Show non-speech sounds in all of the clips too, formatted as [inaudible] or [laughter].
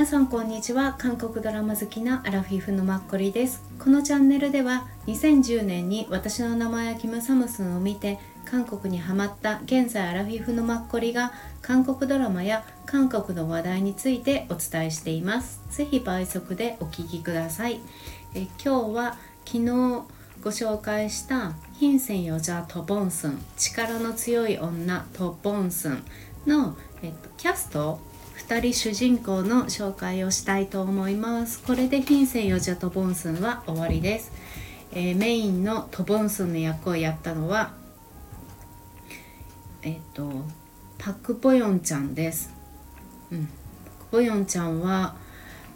皆さんこんにちは。韓国ドラマ好きなアラフィフのマッコリです。このチャンネルでは2010年に私の名前はキム・サムスンを見て韓国にハマった現在アラフィフのマッコリが韓国ドラマや韓国の話題についてお伝えしています。ぜひ倍速でお聞きください。え今日は昨日ご紹介したヒンセンヨジャトボンスン力の強い女トボンスンの、えっと、キャスト2人主人公の紹介をしたいと思います。これでヒンセンヨジャトボンスンは終わりです、えー、メインのトボンスンの役をやったのはえっとパク・ボヨンちゃんです、うん、パク・ボヨンちゃんは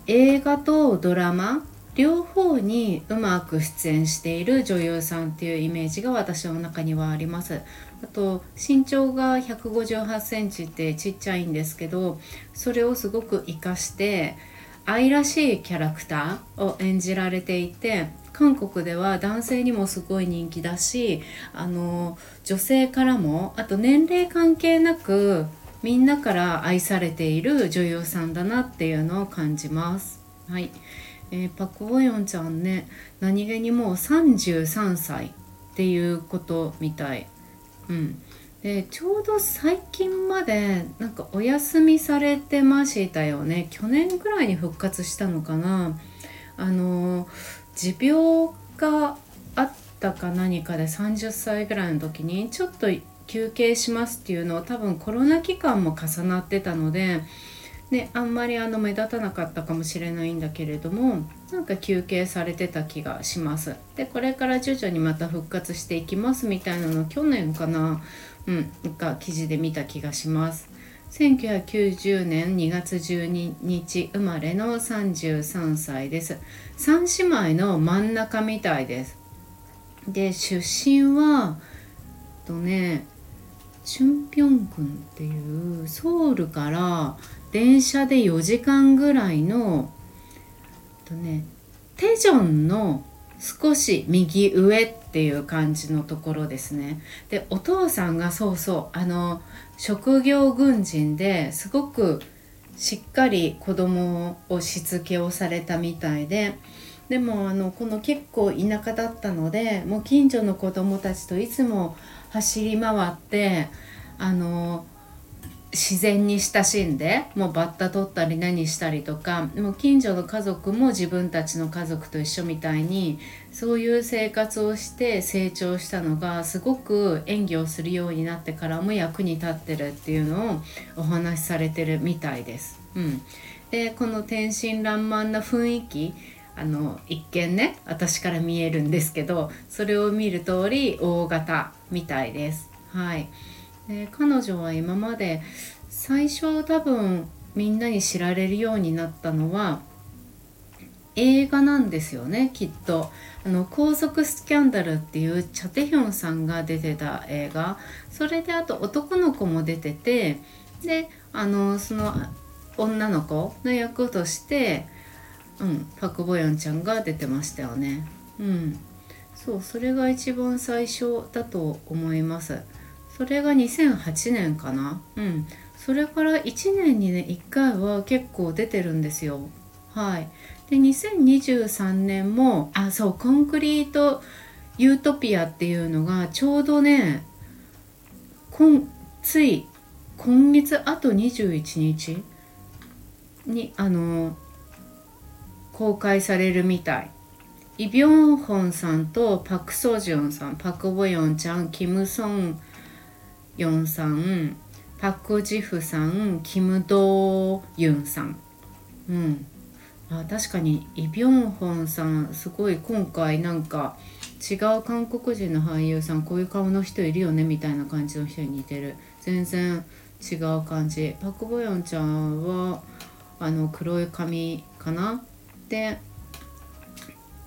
映画とドラマ両方にうまく出演している女優さんっていうイメージが私の中にはあります。あと身長が1 5 8センチってちっちゃいんですけどそれをすごく活かして愛らしいキャラクターを演じられていて韓国では男性にもすごい人気だしあの女性からもあと年齢関係なくみんなから愛されている女優さんだなっていうのを感じます。はい、えー、パク・ボヨンちゃんね何気にもう33歳っていうことみたい。うん、でちょうど最近までなんかお休みされてましたよね。去年ぐらいに復活したのかな。あの持病があったか何かで30歳ぐらいの時にちょっと休憩しますっていうのを多分コロナ期間も重なってたのでであんまりあの目立たなかったかもしれないんだけれどもなんか休憩されてた気がします。でこれから徐々にまた復活していきますみたいなの去年かなうんなんか記事で見た気がします。1990年2月12日生まれの33歳です。3姉妹の真ん中みたいです。で出身はとねチュンピョン郡っていうソウルから電車で4時間ぐらいのとねテジョンの少し右上っていう感じのところですね。でお父さんがそうそうあの職業軍人ですごくしっかり子供をしつけをされたみたいででもあのこの結構田舎だったのでもう近所の子供たちといつも走り回ってあの自然に親しんでもうバッタ取ったり何したりとかもう近所の家族も自分たちの家族と一緒みたいにそういう生活をして成長したのがすごく演技をするようになってからも役に立ってるっていうのをお話しされてるみたいです。うん、でこの天真爛漫な雰囲気あの一見ね私から見えるんですけどそれを見る通り大型みたいです。はい。で彼女は今まで最初多分みんなに知られるようになったのは映画なんですよねきっと。あの高速スキャンダルっていうチャテヒョンさんが出てた映画。それであと男の子も出ててであのその女の子の役としてうんパク・ボヨンちゃんが出てましたよね。うん。そうそれが一番最初だと思います。それが2008年かな？うん。それから1年にね1回は結構出てるんですよ。はい。で2023年もあそうコンクリートユートピアっていうのがちょうどね今つい今月あと21日にあの公開されるみたい。イ・ビョンホンさんとパク・ソジュンさんパク・ボヨンちゃんキム・ソンヨンさんパク・ジフさんキム・ドユンさん。うん。あ確かにイ・ビョンホンさんすごい今回なんか違う韓国人の俳優さんこういう顔の人いるよねみたいな感じの人に似てる。全然違う感じ。パク・ボヨンちゃんはあの黒い髪かな？で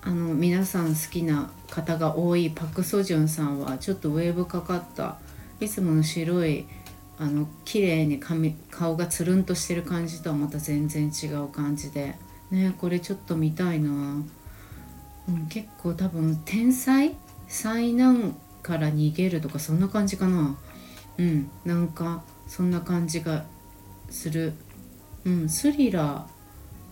あの皆さん好きな方が多いパク・ソジュンさんはちょっとウェーブかかった。いつもの白いあの綺麗に髪顔がつるんとしてる感じとはまた全然違う感じで。ねこれちょっと見たいな、うん、結構多分天才災難から逃げるとかそんな感じかな。うんなんかそんな感じがする。うんスリラー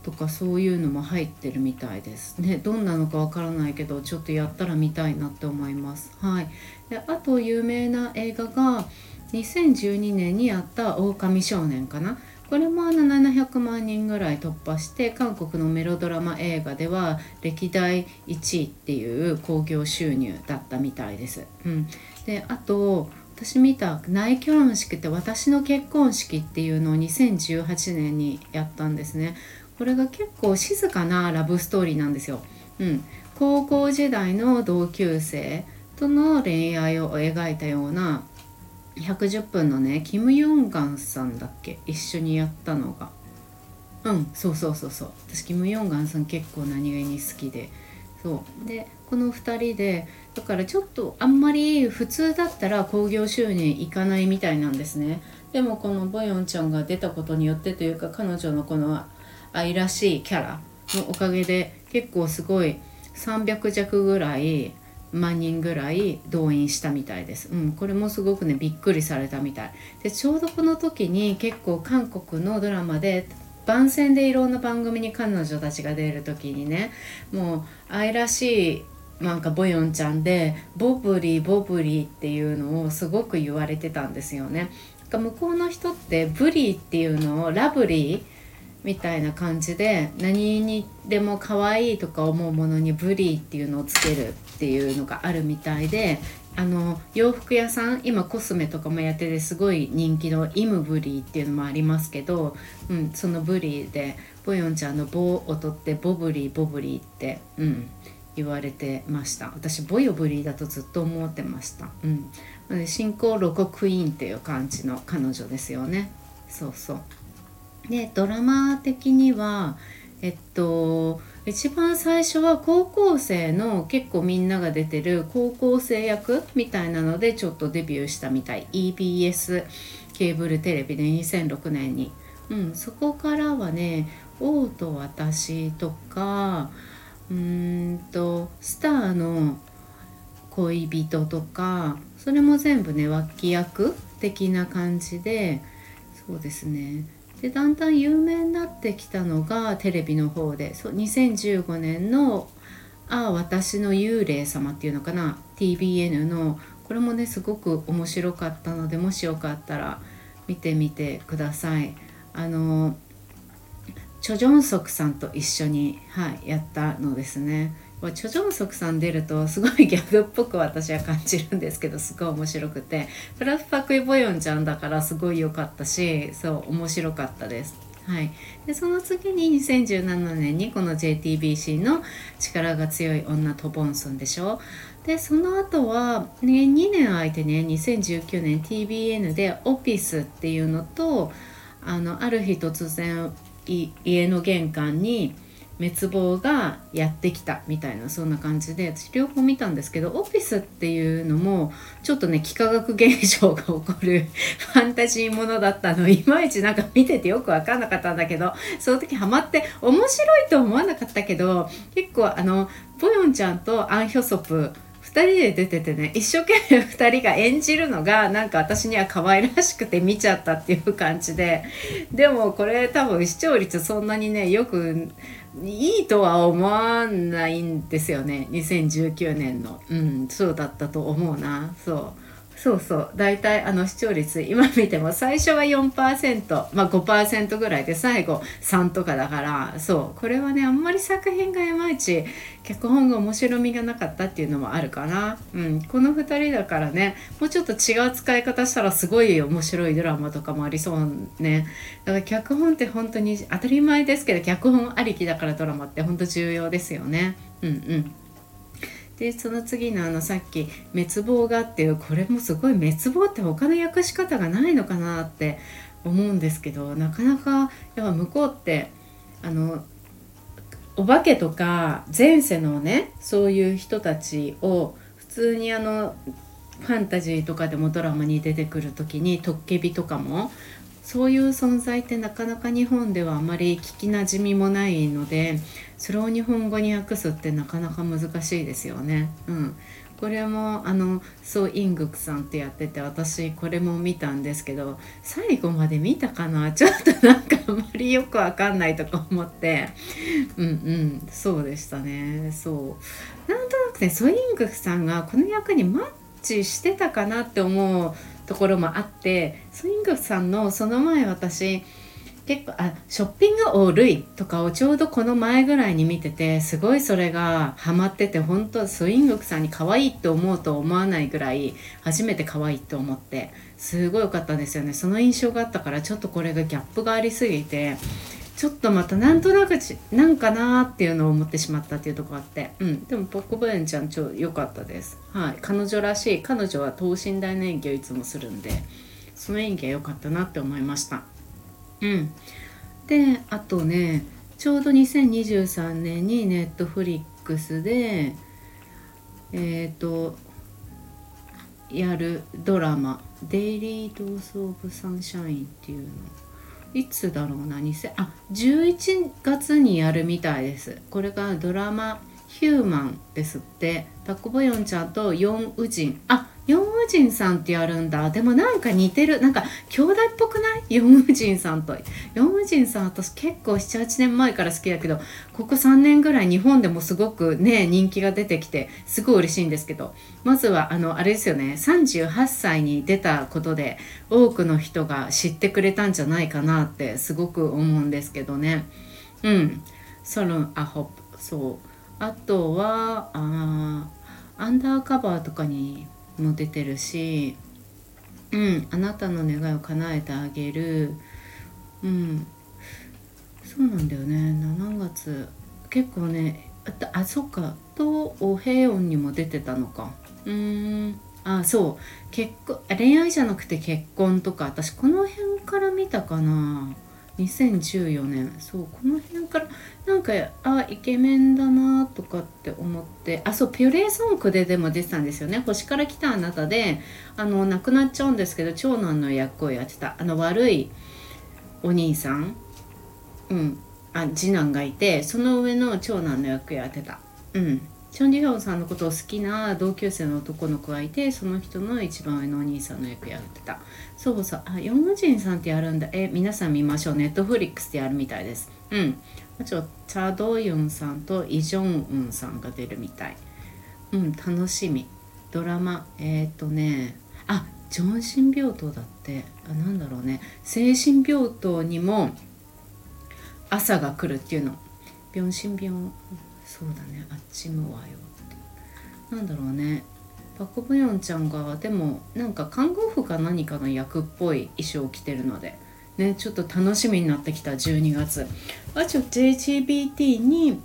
とかそういうのも入ってるみたいです。ねどんなのかわからないけどちょっとやったら見たいなって思います。はい。であと有名な映画が2012年にやった「狼少年」かな。これも700万人ぐらい突破して韓国のメロドラマ映画では歴代1位っていう興行収入だったみたいです。うん、であと私見た内결혼式って私の結婚式っていうのを2018年にやったんですね。これが結構静かなラブストーリーなんですよ。うん、高校時代の同級生との恋愛を描いたような110分のねキム・ヨンガンさんだっけ？一緒にやったのが。うん。そうそうそうそう。私キム・ヨンガンさん結構何気に好きで。そう。でこの2人でだからちょっとあんまり普通だったら興行収入いかないみたいなんですね。でもこのボヨンちゃんが出たことによってというか彼女のこの愛らしいキャラのおかげで結構すごい300弱ぐらい万人ぐらい動員したみたいです、うん、これもすごくねびっくりされたみたいでちょうどこの時に結構韓国のドラマで番宣でいろんな番組に彼女たちが出る時にねもう愛らしいなんかボヨンちゃんでボブリーボブリーっていうのをすごく言われてたんですよね。向こうの人ってブリーっていうのをラブリーみたいな感じで何にでも可愛いとか思うものにブリーっていうのをつけるっていうのがあるみたいであの洋服屋さん今コスメとかもやっててすごい人気のイムブリーっていうのもありますけど、うん、そのブリーでボヨンちゃんの棒を取ってボブリーボブリーって、うん、言われてました。私ボヨブリーだとずっと思ってました、うん、新興ロコクイーンっていう感じの彼女ですよね。そうそう。でドラマ的にはえっと一番最初は高校生の結構みんなが出てる高校生役みたいなのでちょっとデビューしたみたい。EBS ケーブルテレビで2006年に、うん、そこからはね「王と私」とかうんとスターの恋人とかそれも全部ね脇役的な感じでそうですね。でだんだん有名になってきたのがテレビの方でそう2015年の「ああ私の幽霊様」っていうのかな TBN のこれもねすごく面白かったのでもしよかったら見てみてください。あのチョ・ジョンソクさんと一緒に、はい、やったのですね。チョ・ジョンソクさん出るとすごいギャグっぽく私は感じるんですけどすごい面白くて。プラフパクイ・ボヨンちゃんだからすごい良かったしそう面白かったです。はい、でその次に2017年にこの JTBC の「力が強い女とボンソン」でしょ。でその後は、ね、2年空いてね2019年 TBN で「オフィス」っていうのとあのある日突然家の玄関に「滅亡がやってきたみたいなそんな感じで私両方見たんですけどオフィスっていうのもちょっとね幾何学現象が起こる [laughs] ファンタジーものだったのいまいちなんか見ててよく分かんなかったんだけどその時ハマって面白いと思わなかったけど結構あのボヨンちゃんとアン・ヒョソプ2人で出ててね一生懸命2人が演じるのがなんか私には可愛らしくて見ちゃったっていう感じででもこれ多分視聴率そんなにねよくいいとは思わないんですよね。2019年の。うんそうだったと思うな。そう。そうそう。大体あの視聴率今見ても最初は4%まあ5%ぐらいで最後3とかだからそう。これはねあんまり作品がいまいち脚本が面白みがなかったっていうのもあるかな、うん、この2人だからねもうちょっと違う使い方したらすごい面白いドラマとかもありそうね。だから脚本って本当に当たり前ですけど脚本ありきだからドラマって本当重要ですよね。うんうん。でその次のあのさっき「滅亡が」っていうこれもすごい滅亡って他の訳し方がないのかなって思うんですけどなかなかやっぱ向こうってあのお化けとか前世のねそういう人たちを普通にあのファンタジーとかでもドラマに出てくる時にトッケビとかもそういう存在ってなかなか日本ではあまり聞きなじみもないのでそれを日本語に訳すってなかなか難しいですよね。うん、これもあのソ・イングクさんってやってて私これも見たんですけど最後まで見たかな？[laughs] ちょっとなんかあんまりよくわかんないとか思って。うんうん。そうでしたね。そう。なんとなくねソ・イングクさんがこの役にマッチしてたかなって思うところもあってソ・イングクさんのその前私結構あショッピングオールイとかをちょうどこの前ぐらいに見ててすごいそれがハマってて本当スイングクさんに可愛いって思うと思わないぐらい初めて可愛いって思ってすごい良かったんですよね。その印象があったからちょっとこれがギャップがありすぎてちょっとまたなんとなくちなんかなーっていうのを思ってしまったっていうとこがあって。うん。でもポッコブエンちゃん超良かったです。はい。彼女らしい彼女は等身大の演技をいつもするんでその演技は良かったなって思いました。うん。であとねちょうど2023年にネットフリックスでえっ、ー、とやるドラマ「デイリー・ドース・オブ・サンシャイン」っていうの。いつだろうな2000あ11月にやるみたいです。これがドラマ「ヒューマン」ですって。パク・ボヨンちゃんとヨン・ウジンあヨンウジンさんってやるんだ。でもなんか似てる。なんか兄弟っぽくない？ヨンウジンさんと。ヨンウジンさん私結構78年前から好きだけどここ3年ぐらい日本でもすごくね人気が出てきてすごい嬉しいんですけど。まずはあのあれですよね。38歳に出たことで多くの人が知ってくれたんじゃないかなってすごく思うんですけどね。うん。そのアホそう。あとはあアンダーカバーとかにも出てるし、うん、あなたの願いを叶えてあげる、うん、そうなんだよね。7月。結構ねあそっか。とお平穏にも出てたのか。うんあそう。結婚恋愛じゃなくて結婚とか。私この辺から見たかな。2014年そうこの辺からなんかあイケメンだなとかって思って。あそうピュレーソンクででも出てたんですよね「星から来たあなたで」あの亡くなっちゃうんですけど長男の役をやってた。あの悪いお兄さん。うん。あ次男がいてその上の長男の役やってた。うん。チョン・ジヒョンさんのことを好きな同級生の男の子がいてその人の一番上のお兄さんの役やってた。そうそう。あヨンジンさんってやるんだ。え皆さん見ましょう。ネットフリックスでやるみたいです。うん。あとチャドヨンさんとイ・ジョンウンさんが出るみたい。うん楽しみ。ドラマ。えっ、ー、とね。あ上心病棟だって。あなんだろうね。精神病棟にも朝が来るっていうの。病心病。そうだね。あっちもわよってなんだろうね。パク・ブヨンちゃんがでもなんか看護婦か何かの役っぽい衣装を着てるので。ねちょっと楽しみになってきた。12月。あちょ JGBT に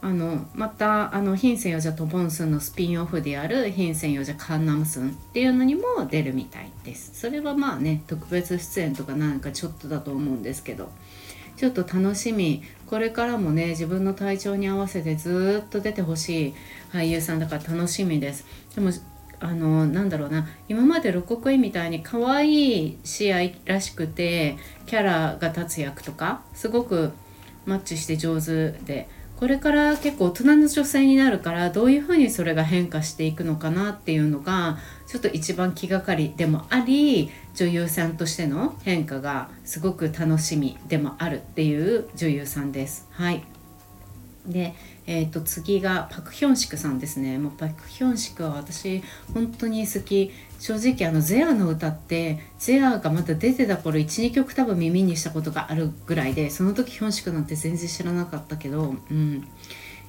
あのまたあのヒンセンヨジャとボンスンのスピンオフであるヒンセンヨジャカンナムスンっていうのにも出るみたいです。それはまあね特別出演とかなんかちょっとだと思うんですけど。ちょっと楽しみ。これからもね自分の体調に合わせてずっと出てほしい俳優さんだから楽しみです。でもあのなんだろうな。今まで六国医みたいに可愛い試合らしくてキャラが立つ役とかすごくマッチして上手でこれから結構大人の女性になるからどういうふうにそれが変化していくのかなっていうのがちょっと一番気がかりでもあり女優さんとしての変化がすごく楽しみでもあるっていう女優さんです。はいで、えー、と次がパク・ヒョンシクさんですね。もうパク・ヒョンシクは私本当に好き。正直あのゼアの歌ってゼアがまだ出てた頃12曲多分耳にしたことがあるぐらいでその時ヒョンシクなんて全然知らなかったけどうん。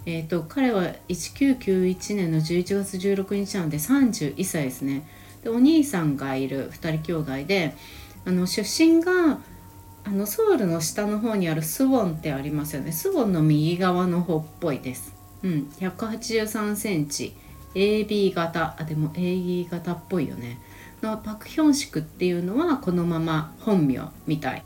えーと、彼は1991年の11月16日なので31歳ですね。でお兄さんがいる2人兄弟であの出身があのソウルの下の方にあるスウォンってありますよね。スウォンの右側の方っぽいです。うん。183センチ。AB 型。あでも AB 型っぽいよね。のパク・ヒョンシクっていうのはこのまま本名みたい。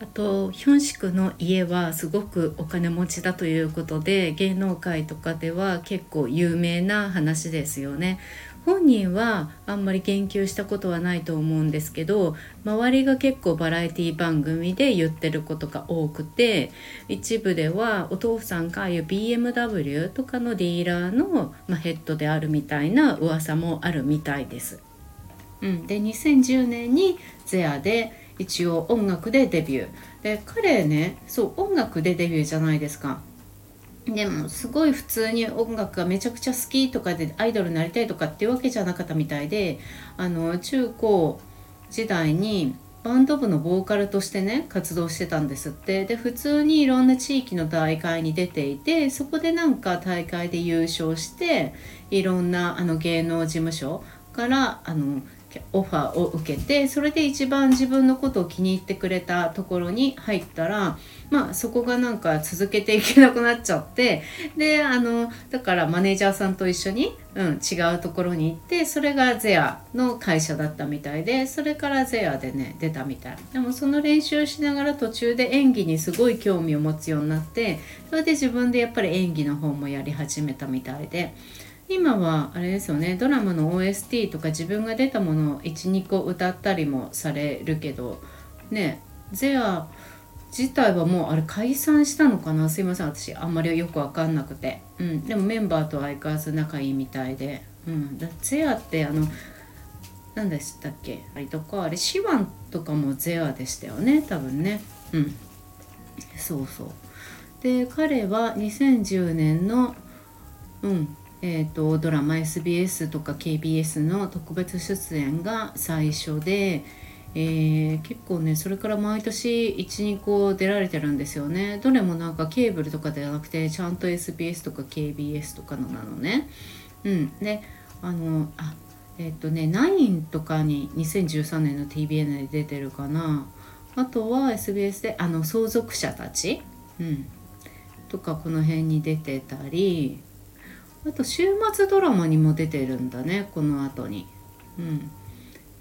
あとヒョンシクの家はすごくお金持ちだということで芸能界とかでは結構有名な話ですよね。本人はあんまり言及したことはないと思うんですけど周りが結構バラエティ番組で言ってることが多くて一部ではお父さんがああいう BMW とかのディーラーの、ま、ヘッドであるみたいな噂もあるみたいです。うん、で2010年にゼアで一応音楽でデビュー。で彼ねそう音楽でデビューじゃないですか。でもすごい普通に音楽がめちゃくちゃ好きとかでアイドルになりたいとかっていうわけじゃなかったみたいであの中高時代にバンド部のボーカルとしてね活動してたんですって。で普通にいろんな地域の大会に出ていてそこでなんか大会で優勝していろんなあの芸能事務所からあのオファーを受けてそれで一番自分のことを気に入ってくれたところに入ったらまあそこがなんか続けていけなくなっちゃってであのだからマネージャーさんと一緒に、うん、違うところに行ってそれがゼアの会社だったみたいでそれからゼアでね出たみたいでもその練習しながら途中で演技にすごい興味を持つようになってそれで自分でやっぱり演技の方もやり始めたみたいで。今はあれですよねドラマの OST とか自分が出たものを12個歌ったりもされるけどねゼア自体はもうあれ解散したのかなすいません私あんまりよく分かんなくて、うん、でもメンバーと相変わらず仲いいみたいで、うん、だゼアってあの何でしたっけあれとかあれシワンとかもゼアでしたよね多分ね。うん。そうそう。で彼は2010年のうんえーと、ドラマ SBS とか KBS の特別出演が最初で、えー、結構ねそれから毎年12個出られてるんですよね。どれもなんかケーブルとかではなくてちゃんと SBS とか KBS とかのなのね。うん。であのあえっ、ー、とね9とかに2013年の TBN で出てるかな。あとは SBS であの相続者たち、うん、とかこの辺に出てたり。あと週末ドラマにも出てるんだねこの後に。うん。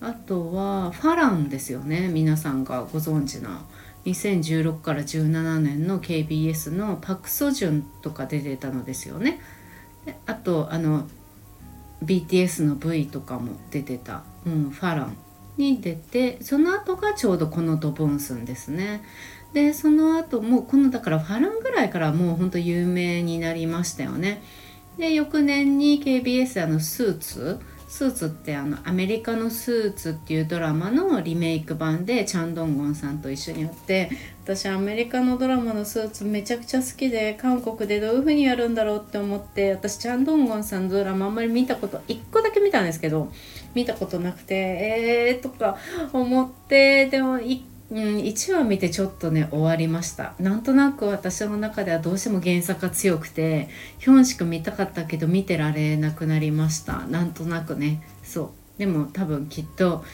あとはファランですよね皆さんがご存知の。2016から17年の KBS のパク・ソジュンとか出てたのですよね。であとあの BTS の V とかも出てた、うん、ファランに出てその後がちょうどこのドボンスンですね。でその後もうこのだからファランぐらいからもうほんと有名になりましたよね。で翌年に KBS あのスーツ？スーツってあのアメリカのスーツっていうドラマのリメイク版でチャン・ドンゴンさんと一緒にやって私アメリカのドラマのスーツめちゃくちゃ好きで韓国でどういう風にやるんだろうって思って私チャン・ドンゴンさんのドラマあんまり見たこと1個だけ見たんですけど見たことなくてえーとか思ってでも1うん、1話見てちょっとね終わりました。なんとなく私の中ではどうしても原作が強くてヒョンしか見たかったけど見てられなくなりました。なんとなくね。そう。でも多分きっと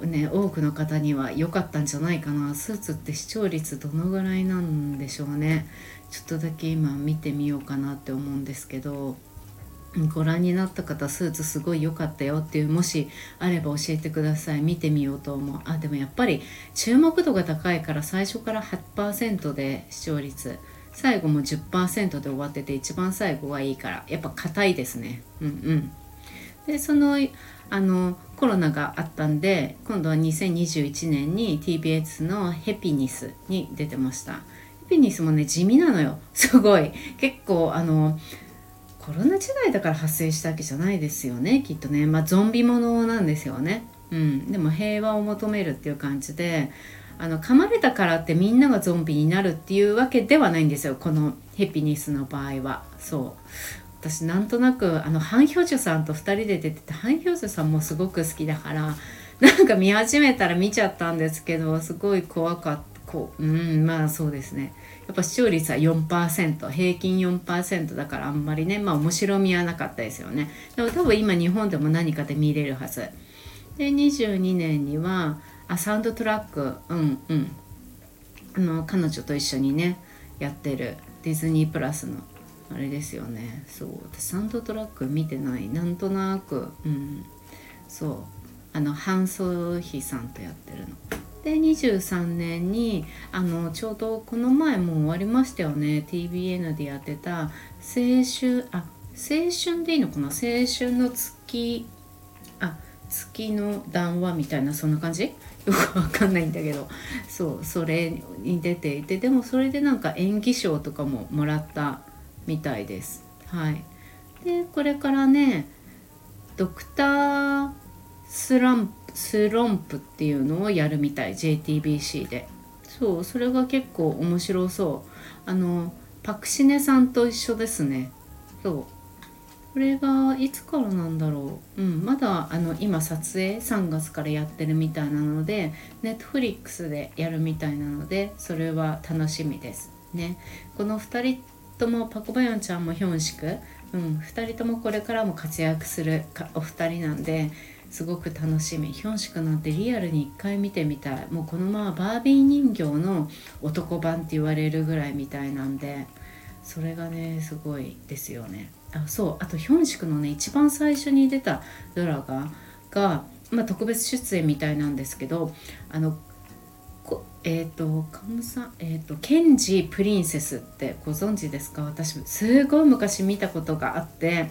ね多くの方には良かったんじゃないかな。スーツって視聴率どのぐらいなんでしょうね。ちょっとだけ今見てみようかなって思うんですけど。ご覧になった方スーツすごい良かったよっていうもしあれば教えてください。見てみようと思う。あでもやっぱり注目度が高いから最初から8%で視聴率最後も10%で終わってて一番最後はいいからやっぱ硬いですね。うんうん。でそのあのコロナがあったんで今度は2021年に TBS の「ヘピニス」に出てました。ヘピニスもね地味なのよ。すごい。結構あのコロナ時代だから発生したわけじゃないですよねきっとね。まあゾンビものなんですよね。うん。でも平和を求めるっていう感じであの噛まれたからってみんながゾンビになるっていうわけではないんですよ。このヘピニスの場合は。そう。私なんとなくあのハン・ヒョジュさんと2人で出ててハン・ヒョジュさんもすごく好きだからなんか見始めたら見ちゃったんですけどすごい怖かった。こううん。まあそうですね。やっぱ視聴率は4%平均4%だからあんまりねまあ面白みはなかったですよね。でも多分今日本でも何かで見れるはず。で22年にはあサウンドトラックうんうん。あの彼女と一緒にねやってるディズニープラスのあれですよね。そうサウンドトラック見てない。なんとなくうん。そう。あのハン・ソヒさんとやってるの。で23年にあのちょうどこの前もう終わりましたよね。TBN でやってた青春あ青春でいいのかな？青春の月あ月の談話みたいなそんな感じ？よくわかんないんだけど。そうそれに出ていてでもそれでなんか演技賞とかももらったみたいです。はい。でこれからねドクタースランプスロンプっていうのをやるみたい JTBC で。そうそれが結構面白そう。あのパクシネさんと一緒ですね。そう。これがいつからなんだろう、うん、まだあの今撮影3月からやってるみたいなのでネットフリックスでやるみたいなのでそれは楽しみです。ね。この2人ともパクバヨンちゃんもヒョンシク、うん、2人ともこれからも活躍するお二人なんですごく楽しみヒョンシクなんてリアルに1回見てみたい。もうこのままバービー人形の男版って言われるぐらいみたいなんでそれがねすごいですよね。あそうあとヒョンシクのね一番最初に出たドラマが、まあ、特別出演みたいなんですけどあのえっ、ー、とカムサえっ、ー、とケンジプリンセスってご存知ですか？私すごい昔見たことがあって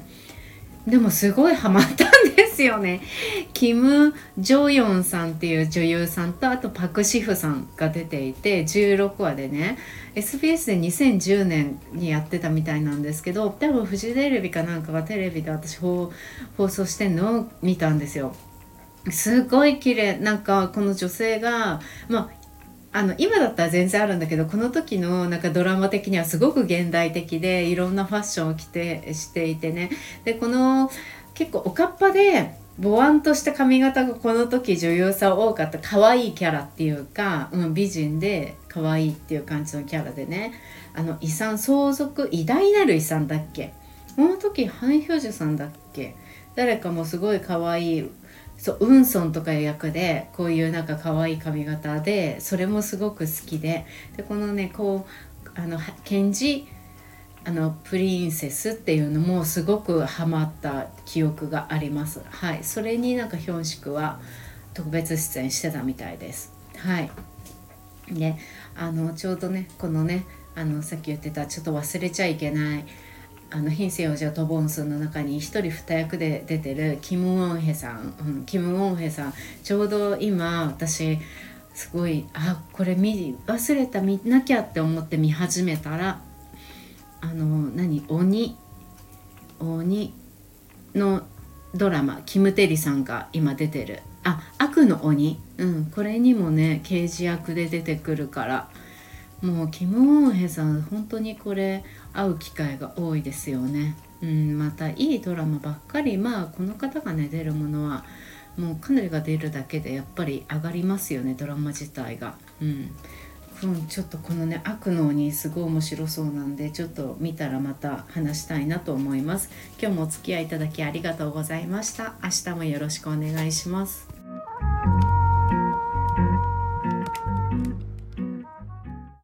でもすごいハマったですよね。キム・ジョヨンさんっていう女優さんとあとパク・シフさんが出ていて16話でね SBS で2010年にやってたみたいなんですけど多分フジテレビかなんかがテレビで私放送してんのを見たんですよ。すごい綺麗なんかこの女性がまああの今だったら全然あるんだけどこの時のなんかドラマ的にはすごく現代的でいろんなファッションを着てしていてねでこの結構おかっぱでボワンとした髪型がこの時女優さん多かった可愛いキャラっていうか、うん、美人で可愛いっていう感じのキャラでね。あの遺産相続偉大なる遺産だっけ。この時ハン・ヒョジュさんだっけ。誰かもすごい可愛いそうウンソンとかいう役でこういうなんか可愛い髪型でそれもすごく好きで。でこのねこうあのケンジあのプリンセスっていうのもすごくハマった記憶があります。はい。それになんかヒョンシクは特別出演してたみたいです。はい。であのちょうどねこのねあのさっき言ってたちょっと忘れちゃいけないあの品性王者トボンスの中に一人二役で出てるキム・ウォンヘさん、うん、キム・ウォンヘさん。ちょうど今私すごいあこれ見忘れた見なきゃって思って見始めたら鬼鬼のドラマキム・テリさんが今出てる。あ悪の鬼、うん、これにもね刑事役で出てくるから。もうキム・ウォンヘさん本当にこれ会う機会が多いですよね。うん、またいいドラマばっかり。まあこの方がね出るものはもう彼が出るだけでやっぱり上がりますよねドラマ自体が。うん。うん、ちょっとこのね悪のにすごい面白そうなんでちょっと見たらまた話したいなと思います。今日もお付き合いいただきありがとうございました。明日もよろしくお願いします。